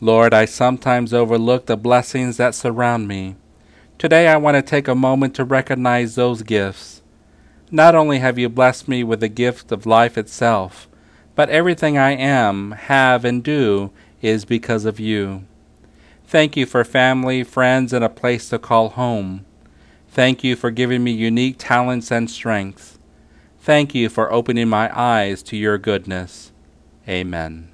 Lord, I sometimes overlook the blessings that surround me. Today I want to take a moment to recognize those gifts. Not only have you blessed me with the gift of life itself, but everything I am, have, and do is because of you. Thank you for family, friends, and a place to call home. Thank you for giving me unique talents and strength. Thank you for opening my eyes to your goodness. Amen.